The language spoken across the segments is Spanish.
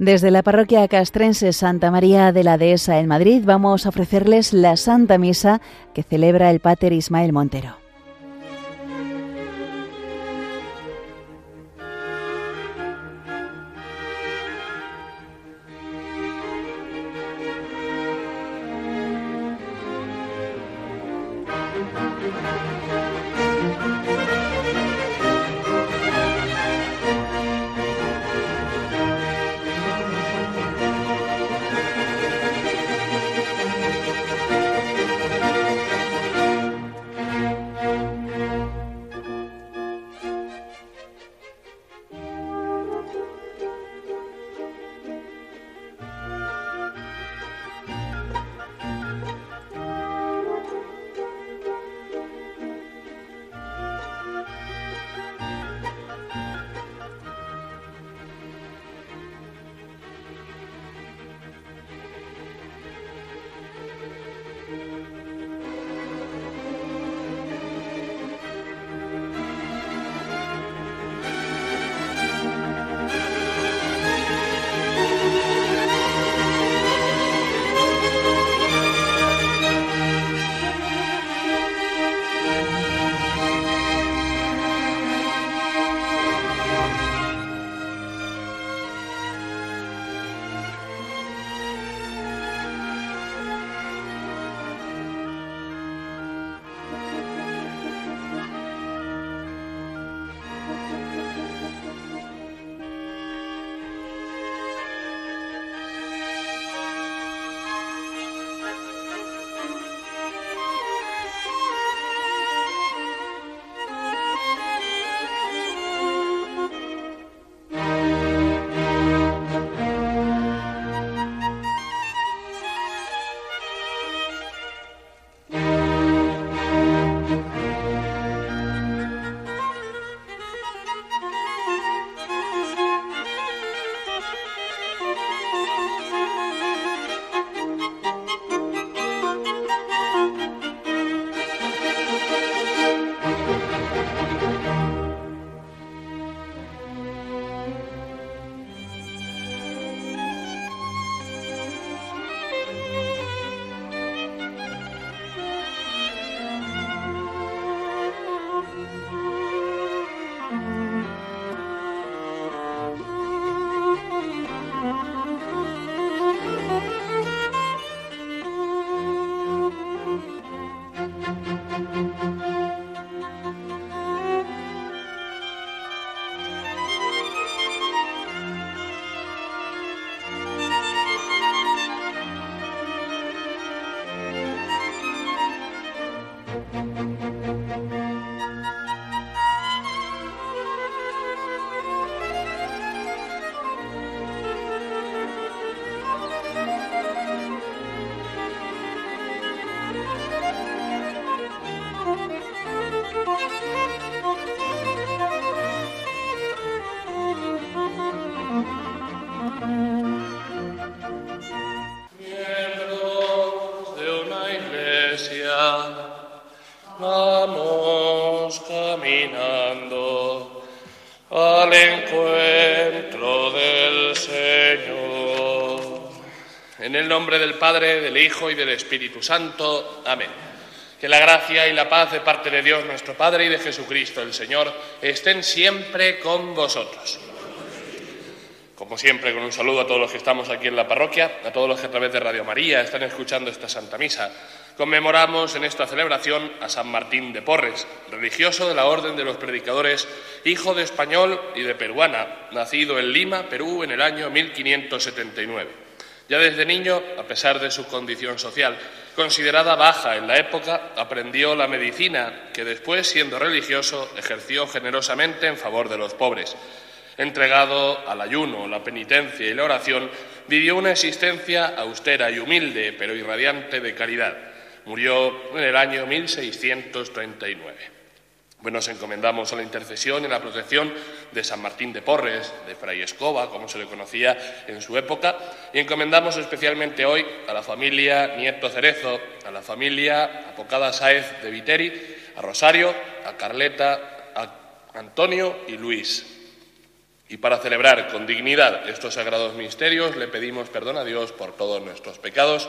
Desde la parroquia castrense Santa María de la Dehesa en Madrid vamos a ofrecerles la Santa Misa que celebra el Pater Ismael Montero. Padre, del Hijo y del Espíritu Santo. Amén. Que la gracia y la paz de parte de Dios nuestro Padre y de Jesucristo el Señor estén siempre con vosotros. Como siempre, con un saludo a todos los que estamos aquí en la parroquia, a todos los que a través de Radio María están escuchando esta Santa Misa. Conmemoramos en esta celebración a San Martín de Porres, religioso de la Orden de los Predicadores, hijo de español y de peruana, nacido en Lima, Perú, en el año 1579. Ya desde niño, a pesar de su condición social, considerada baja en la época, aprendió la medicina que después, siendo religioso, ejerció generosamente en favor de los pobres. Entregado al ayuno, la penitencia y la oración, vivió una existencia austera y humilde, pero irradiante de caridad. Murió en el año 1639. Bueno, nos encomendamos a la intercesión y a la protección de San Martín de Porres, de Fray Escoba, como se le conocía en su época, y encomendamos especialmente hoy a la familia Nieto Cerezo, a la familia Apocada Sáez de Viteri, a Rosario, a Carleta, a Antonio y Luis. Y para celebrar con dignidad estos sagrados misterios le pedimos perdón a Dios por todos nuestros pecados,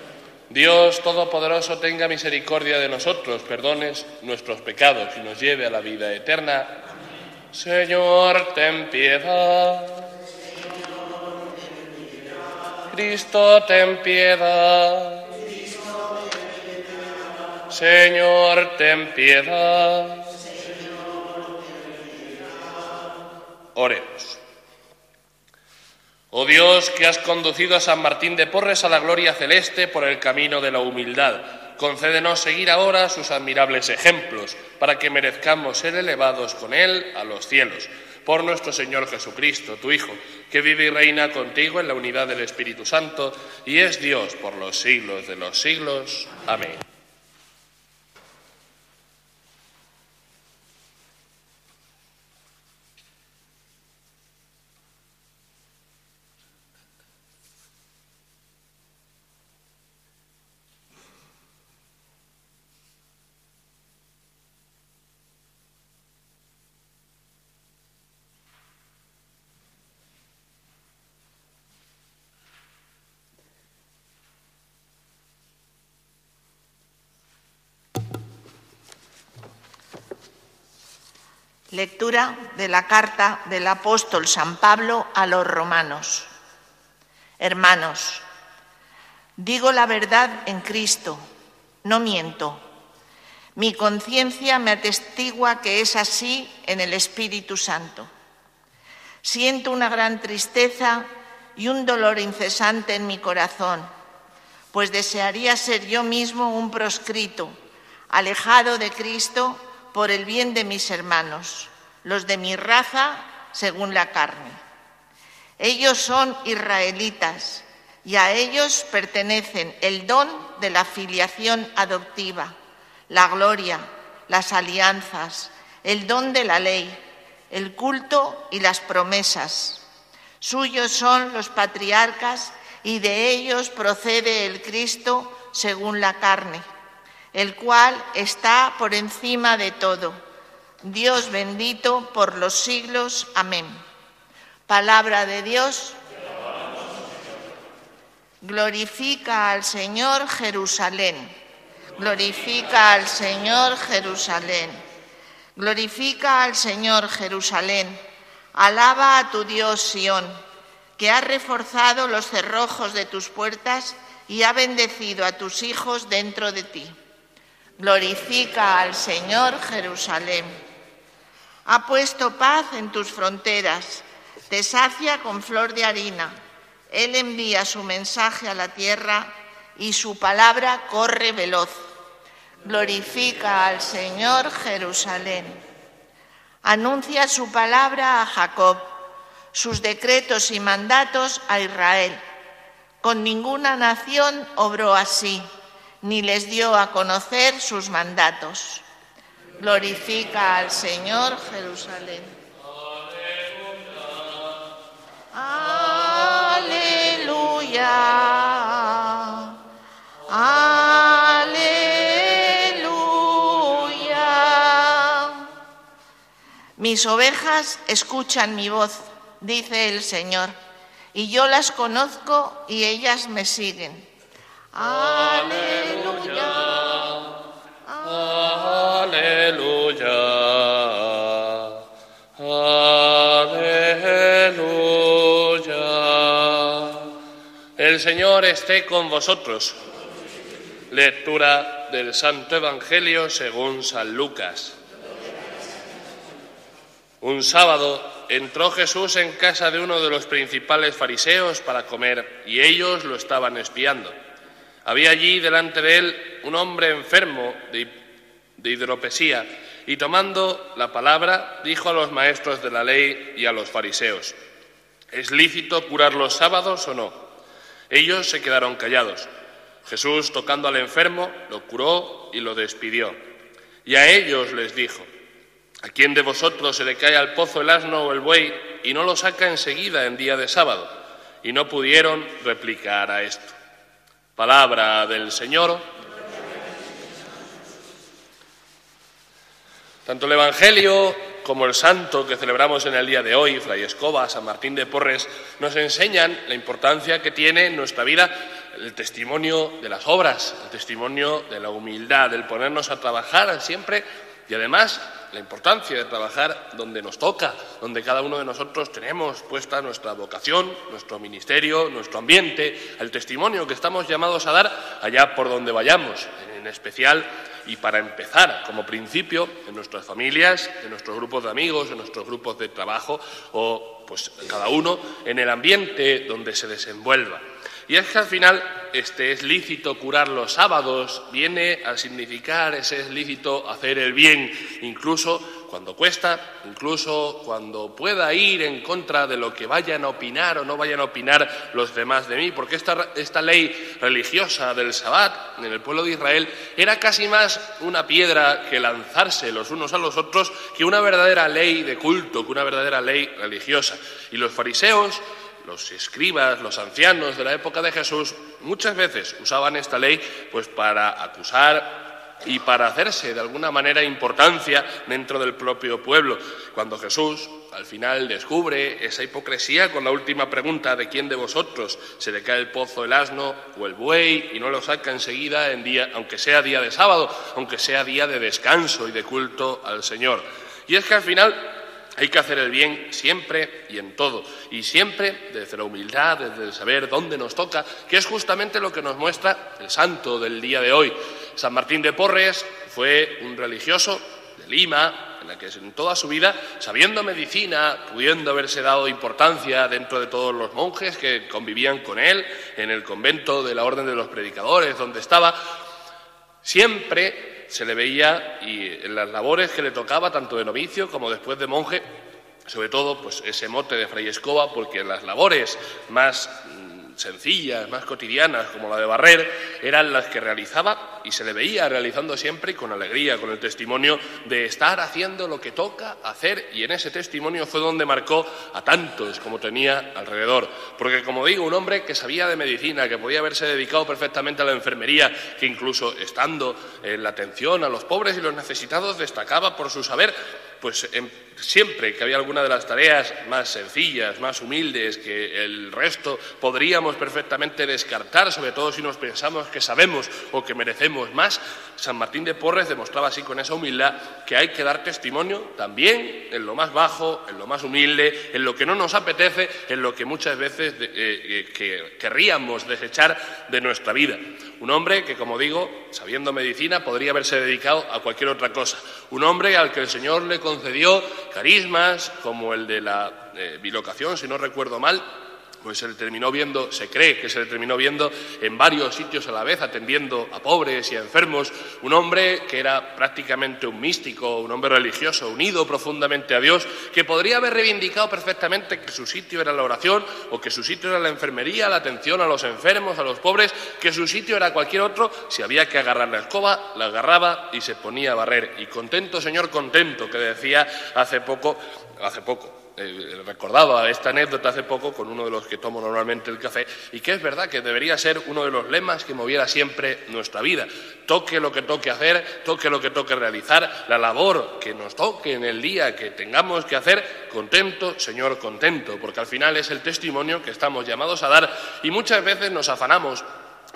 Dios Todopoderoso tenga misericordia de nosotros, perdones nuestros pecados y nos lleve a la vida eterna. Señor, ten piedad. Cristo, ten piedad. Señor, ten piedad. Oremos. Oh Dios, que has conducido a San Martín de Porres a la gloria celeste por el camino de la humildad, concédenos seguir ahora sus admirables ejemplos, para que merezcamos ser elevados con él a los cielos. Por nuestro Señor Jesucristo, tu Hijo, que vive y reina contigo en la unidad del Espíritu Santo, y es Dios por los siglos de los siglos. Amén. Lectura de la carta del apóstol San Pablo a los romanos. Hermanos, digo la verdad en Cristo, no miento. Mi conciencia me atestigua que es así en el Espíritu Santo. Siento una gran tristeza y un dolor incesante en mi corazón, pues desearía ser yo mismo un proscrito, alejado de Cristo por el bien de mis hermanos, los de mi raza según la carne. Ellos son israelitas y a ellos pertenecen el don de la filiación adoptiva, la gloria, las alianzas, el don de la ley, el culto y las promesas. Suyos son los patriarcas y de ellos procede el Cristo según la carne el cual está por encima de todo. Dios bendito por los siglos. Amén. Palabra de Dios. Glorifica al Señor Jerusalén. Glorifica al Señor Jerusalén. Glorifica al Señor Jerusalén. Alaba a tu Dios Sión, que ha reforzado los cerrojos de tus puertas y ha bendecido a tus hijos dentro de ti. Glorifica al Señor Jerusalén. Ha puesto paz en tus fronteras, te sacia con flor de harina. Él envía su mensaje a la tierra y su palabra corre veloz. Glorifica al Señor Jerusalén. Anuncia su palabra a Jacob, sus decretos y mandatos a Israel. Con ninguna nación obró así ni les dio a conocer sus mandatos. Glorifica al Señor Jerusalén. Aleluya. Aleluya. Mis ovejas escuchan mi voz, dice el Señor, y yo las conozco y ellas me siguen. Aleluya. Aleluya. Aleluya. El Señor esté con vosotros. Lectura del Santo Evangelio según San Lucas. Un sábado entró Jesús en casa de uno de los principales fariseos para comer y ellos lo estaban espiando. Había allí delante de él un hombre enfermo de, hidropesía y tomando la palabra dijo a los maestros de la ley y a los fariseos, ¿Es lícito curar los sábados o no? Ellos se quedaron callados. Jesús, tocando al enfermo, lo curó y lo despidió. Y a ellos les dijo, ¿a quién de vosotros se le cae al pozo el asno o el buey y no lo saca enseguida en día de sábado? Y no pudieron replicar a esto. Palabra del Señor. Tanto el Evangelio como el santo que celebramos en el día de hoy, Fray Escoba, San Martín de Porres, nos enseñan la importancia que tiene en nuestra vida el testimonio de las obras, el testimonio de la humildad, del ponernos a trabajar siempre y además la importancia de trabajar donde nos toca, donde cada uno de nosotros tenemos puesta nuestra vocación, nuestro ministerio, nuestro ambiente, el testimonio que estamos llamados a dar allá por donde vayamos, en especial y para empezar, como principio, en nuestras familias, en nuestros grupos de amigos, en nuestros grupos de trabajo o pues cada uno en el ambiente donde se desenvuelva. Y es que al final este es lícito curar los sábados, viene a significar ese es lícito hacer el bien, incluso cuando cuesta, incluso cuando pueda ir en contra de lo que vayan a opinar o no vayan a opinar los demás de mí, porque esta, esta ley religiosa del Sabbat en el pueblo de Israel era casi más una piedra que lanzarse los unos a los otros que una verdadera ley de culto, que una verdadera ley religiosa. Y los fariseos los escribas, los ancianos de la época de Jesús, muchas veces usaban esta ley pues para acusar y para hacerse de alguna manera importancia dentro del propio pueblo. Cuando Jesús al final descubre esa hipocresía con la última pregunta de quién de vosotros se le cae el pozo el asno o el buey y no lo saca enseguida en día, aunque sea día de sábado, aunque sea día de descanso y de culto al Señor. Y es que al final hay que hacer el bien siempre y en todo, y siempre desde la humildad, desde el saber dónde nos toca, que es justamente lo que nos muestra el santo del día de hoy. San Martín de Porres fue un religioso de Lima, en la que en toda su vida, sabiendo medicina, pudiendo haberse dado importancia dentro de todos los monjes que convivían con él, en el convento de la Orden de los Predicadores, donde estaba, siempre se le veía y en las labores que le tocaba, tanto de novicio como después de monje, sobre todo pues ese mote de Fray Escoba, porque en las labores más sencillas, más cotidianas, como la de barrer, eran las que realizaba y se le veía realizando siempre con alegría, con el testimonio de estar haciendo lo que toca hacer y en ese testimonio fue donde marcó a tantos como tenía alrededor. Porque como digo, un hombre que sabía de medicina, que podía haberse dedicado perfectamente a la enfermería, que incluso estando en la atención a los pobres y los necesitados destacaba por su saber, pues siempre que había alguna de las tareas más sencillas, más humildes, que el resto podríamos perfectamente descartar, sobre todo si nos pensamos que sabemos o que merecemos más, San Martín de Porres demostraba así con esa humildad que hay que dar testimonio también en lo más bajo, en lo más humilde, en lo que no nos apetece, en lo que muchas veces eh, eh, querríamos desechar de nuestra vida. Un hombre que, como digo, sabiendo medicina, podría haberse dedicado a cualquier otra cosa. Un hombre al que el Señor le concedió carismas como el de la eh, bilocación, si no recuerdo mal, pues se le terminó viendo, se cree que se le terminó viendo en varios sitios a la vez, atendiendo a pobres y a enfermos, un hombre que era prácticamente un místico, un hombre religioso, unido profundamente a Dios, que podría haber reivindicado perfectamente que su sitio era la oración o que su sitio era la enfermería, la atención a los enfermos, a los pobres, que su sitio era cualquier otro, si había que agarrar la escoba, la agarraba y se ponía a barrer. Y contento, Señor, contento, que decía hace poco, hace poco, eh, recordaba esta anécdota hace poco con uno de los que tomo normalmente el café y que es verdad que debería ser uno de los lemas que moviera siempre nuestra vida. Toque lo que toque hacer, toque lo que toque realizar, la labor que nos toque en el día que tengamos que hacer, contento, Señor, contento, porque al final es el testimonio que estamos llamados a dar y muchas veces nos afanamos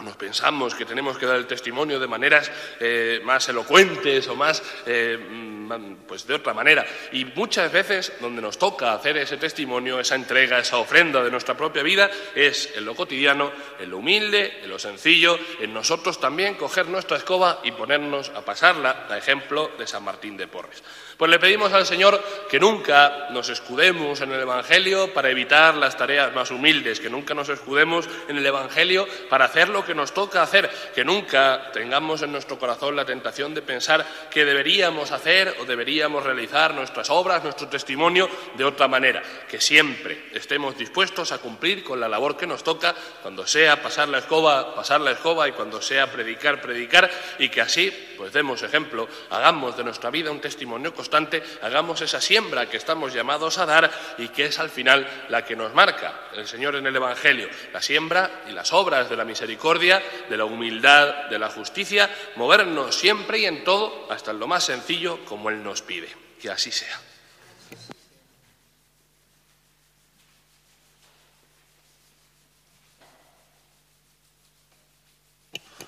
nos pensamos que tenemos que dar el testimonio de maneras eh, más elocuentes o más, eh, mm, pues de otra manera. Y muchas veces donde nos toca hacer ese testimonio, esa entrega, esa ofrenda de nuestra propia vida, es en lo cotidiano, en lo humilde, en lo sencillo, en nosotros también coger nuestra escoba y ponernos a pasarla, a ejemplo de San Martín de Porres. Pues le pedimos al Señor que nunca nos escudemos en el Evangelio para evitar las tareas más humildes, que nunca nos escudemos en el Evangelio para hacer lo que nos toca hacer, que nunca tengamos en nuestro corazón la tentación de pensar que deberíamos hacer o deberíamos realizar nuestras obras, nuestro testimonio de otra manera, que siempre estemos dispuestos a cumplir con la labor que nos toca, cuando sea pasar la escoba, pasar la escoba y cuando sea predicar, predicar, y que así pues demos ejemplo, hagamos de nuestra vida un testimonio constante, hagamos esa siembra que estamos llamados a dar y que es al final la que nos marca el Señor en el Evangelio, la siembra y las obras de la misericordia, de la humildad, de la justicia, movernos siempre y en todo, hasta en lo más sencillo, como Él nos pide. Que así sea.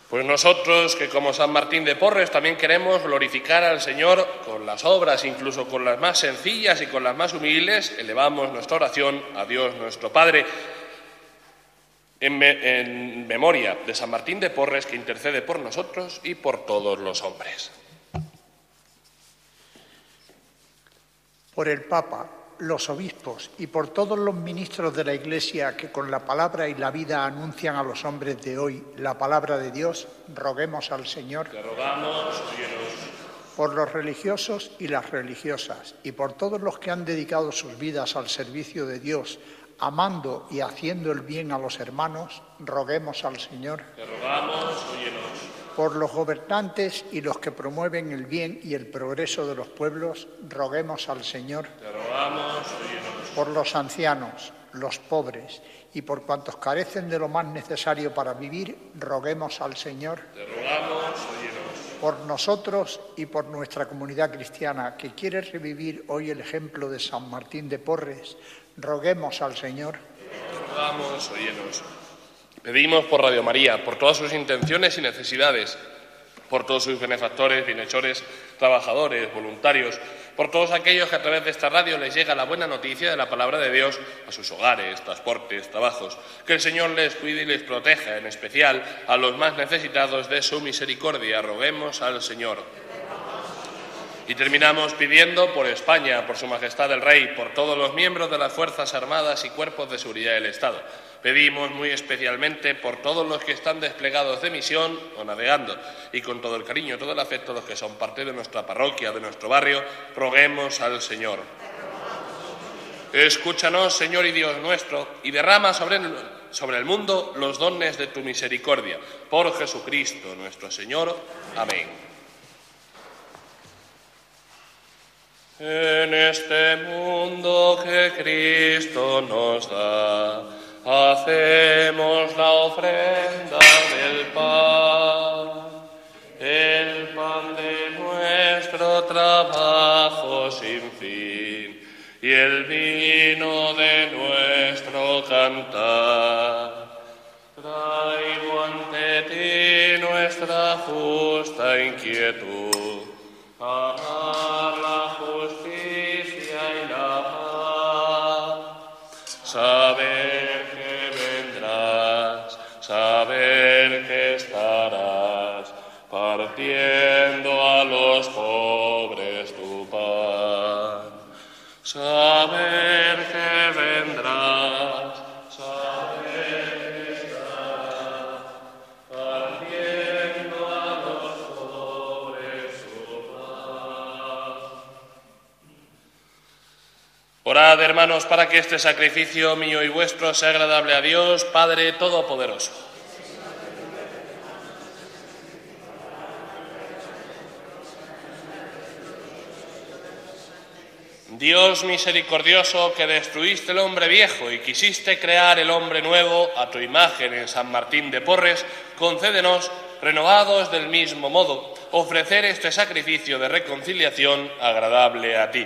Pues nosotros que como San Martín de Porres también queremos glorificar al Señor con las obras, incluso con las más sencillas y con las más humildes, elevamos nuestra oración a Dios nuestro Padre en, memoria de San Martín de Porres que intercede por nosotros y por todos los hombres. Por el Papa, los obispos y por todos los ministros de la Iglesia que con la palabra y la vida anuncian a los hombres de hoy la palabra de Dios, roguemos al Señor. rogamos, por los religiosos y las religiosas y por todos los que han dedicado sus vidas al servicio de Dios, amando y haciendo el bien a los hermanos, roguemos al Señor. rogamos, por los gobernantes y los que promueven el bien y el progreso de los pueblos, roguemos al Señor. por los ancianos, los pobres y por cuantos carecen de lo más necesario para vivir, roguemos al Señor. por nosotros y por nuestra comunidad cristiana que quiere revivir hoy el ejemplo de San Martín de Porres, roguemos al Señor. rogamos, Pedimos por Radio María, por todas sus intenciones y necesidades, por todos sus benefactores, bienhechores, trabajadores, voluntarios, por todos aquellos que a través de esta radio les llega la buena noticia de la palabra de Dios a sus hogares, transportes, trabajos. Que el Señor les cuide y les proteja, en especial a los más necesitados de su misericordia. Roguemos al Señor. Y terminamos pidiendo por España, por Su Majestad el Rey, por todos los miembros de las Fuerzas Armadas y cuerpos de seguridad del Estado Pedimos muy especialmente por todos los que están desplegados de misión o navegando y con todo el cariño todo el afecto los que son parte de nuestra parroquia, de nuestro barrio, roguemos al Señor. Escúchanos, Señor y Dios nuestro, y derrama sobre sobre el mundo los dones de tu misericordia. Por Jesucristo nuestro Señor. Amén. En este mundo que Cristo nos da hacemos la ofrenda del pan, el pan de nuestro trabajo sin fin y el vino de nuestro cantar. Traigo ante ti nuestra justa inquietud, amar Orad, hermanos, para que este sacrificio mío y vuestro sea agradable a Dios, Padre Todopoderoso. Dios misericordioso que destruiste el hombre viejo y quisiste crear el hombre nuevo a tu imagen en San Martín de Porres, concédenos, renovados del mismo modo, ofrecer este sacrificio de reconciliación agradable a ti.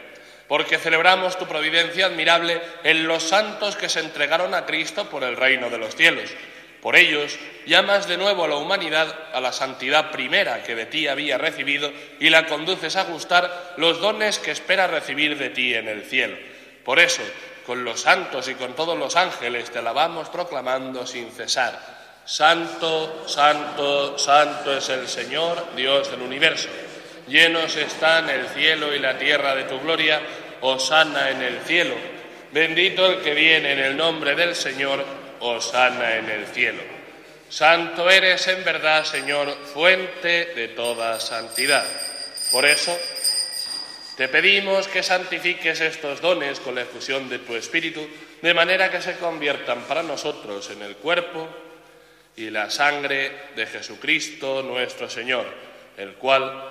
porque celebramos tu providencia admirable en los santos que se entregaron a Cristo por el reino de los cielos. Por ellos, llamas de nuevo a la humanidad a la santidad primera que de ti había recibido y la conduces a gustar los dones que espera recibir de ti en el cielo. Por eso, con los santos y con todos los ángeles te alabamos proclamando sin cesar. Santo, santo, santo es el Señor, Dios del universo. Llenos están el cielo y la tierra de tu gloria, Osana en el cielo. Bendito el que viene en el nombre del Señor, Osana en el cielo. Santo eres en verdad, Señor, fuente de toda santidad. Por eso, te pedimos que santifiques estos dones con la efusión de tu Espíritu, de manera que se conviertan para nosotros en el cuerpo y la sangre de Jesucristo nuestro Señor, el cual,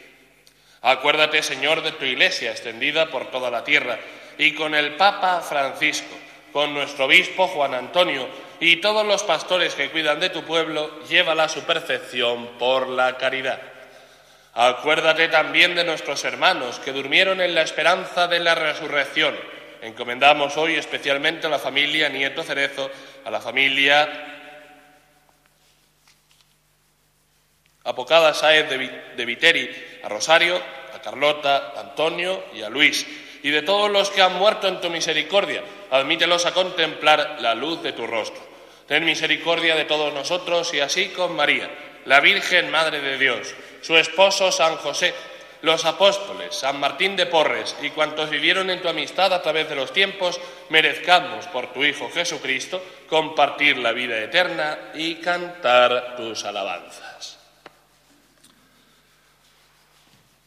Acuérdate, Señor, de tu iglesia extendida por toda la tierra y con el Papa Francisco, con nuestro obispo Juan Antonio y todos los pastores que cuidan de tu pueblo, llévala a su perfección por la caridad. Acuérdate también de nuestros hermanos que durmieron en la esperanza de la resurrección. Encomendamos hoy especialmente a la familia Nieto Cerezo, a la familia Apocada Saez de Viteri, a Rosario, a Carlota, a Antonio y a Luis, y de todos los que han muerto en tu misericordia, admítelos a contemplar la luz de tu rostro. Ten misericordia de todos nosotros y así con María, la Virgen Madre de Dios, su esposo San José, los apóstoles, San Martín de Porres y cuantos vivieron en tu amistad a través de los tiempos, merezcamos por tu Hijo Jesucristo compartir la vida eterna y cantar tus alabanzas.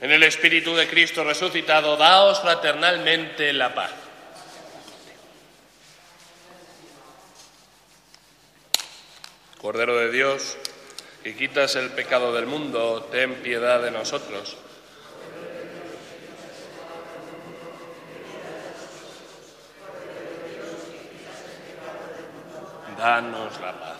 En el Espíritu de Cristo resucitado, daos fraternalmente la paz. Cordero de Dios, que quitas el pecado del mundo, ten piedad de nosotros. Danos la paz.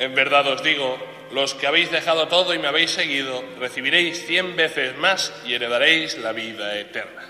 En verdad os digo, los que habéis dejado todo y me habéis seguido, recibiréis cien veces más y heredaréis la vida eterna.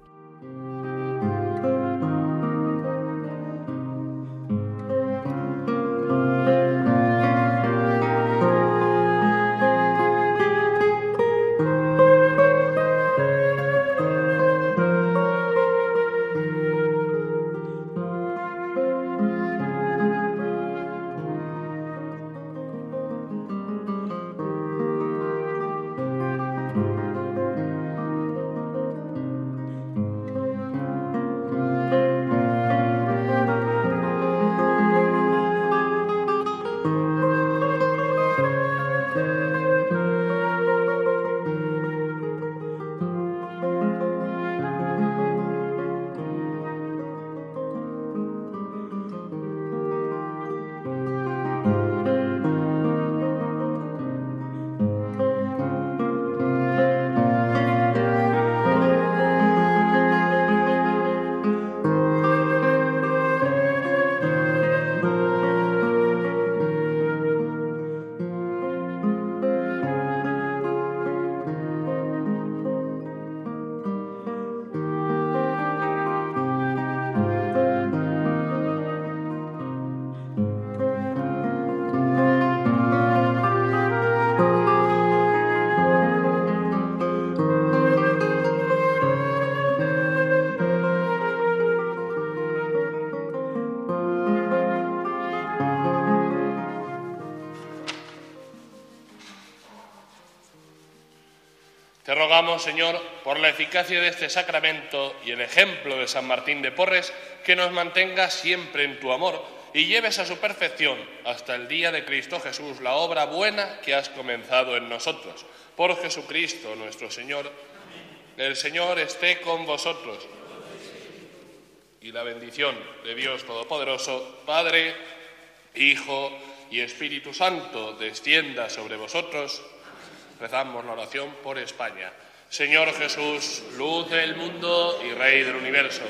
Señor, por la eficacia de este sacramento y el ejemplo de San Martín de Porres, que nos mantenga siempre en tu amor y lleves a su perfección hasta el día de Cristo Jesús la obra buena que has comenzado en nosotros. Por Jesucristo nuestro Señor. El Señor esté con vosotros. Y la bendición de Dios Todopoderoso, Padre, Hijo y Espíritu Santo, descienda sobre vosotros. Rezamos la oración por España. Señor Jesús, luz del mundo y Rey del universo,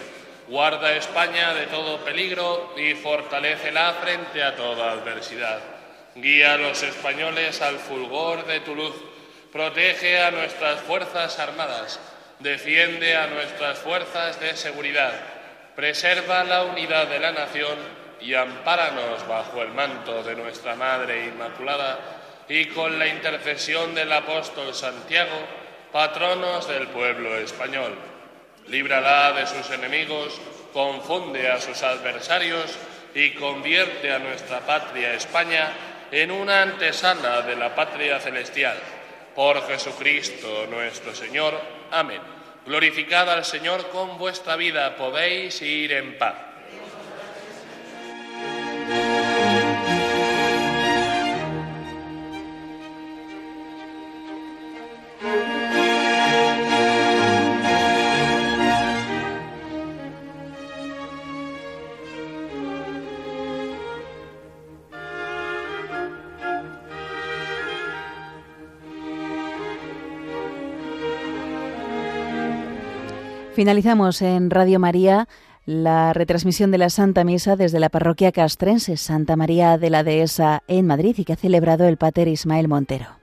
guarda España de todo peligro y fortalécela frente a toda adversidad. Guía a los españoles al fulgor de tu luz, protege a nuestras Fuerzas Armadas, defiende a nuestras fuerzas de seguridad, preserva la unidad de la nación y ampáranos bajo el manto de nuestra Madre Inmaculada y con la intercesión del apóstol Santiago, patronos del pueblo español. Líbrala de sus enemigos, confunde a sus adversarios y convierte a nuestra patria España en una antesala de la patria celestial. Por Jesucristo nuestro Señor. Amén. Glorificad al Señor con vuestra vida, podéis ir en paz. Finalizamos en Radio María la retransmisión de la Santa Misa desde la parroquia castrense Santa María de la Dehesa en Madrid y que ha celebrado el Pater Ismael Montero.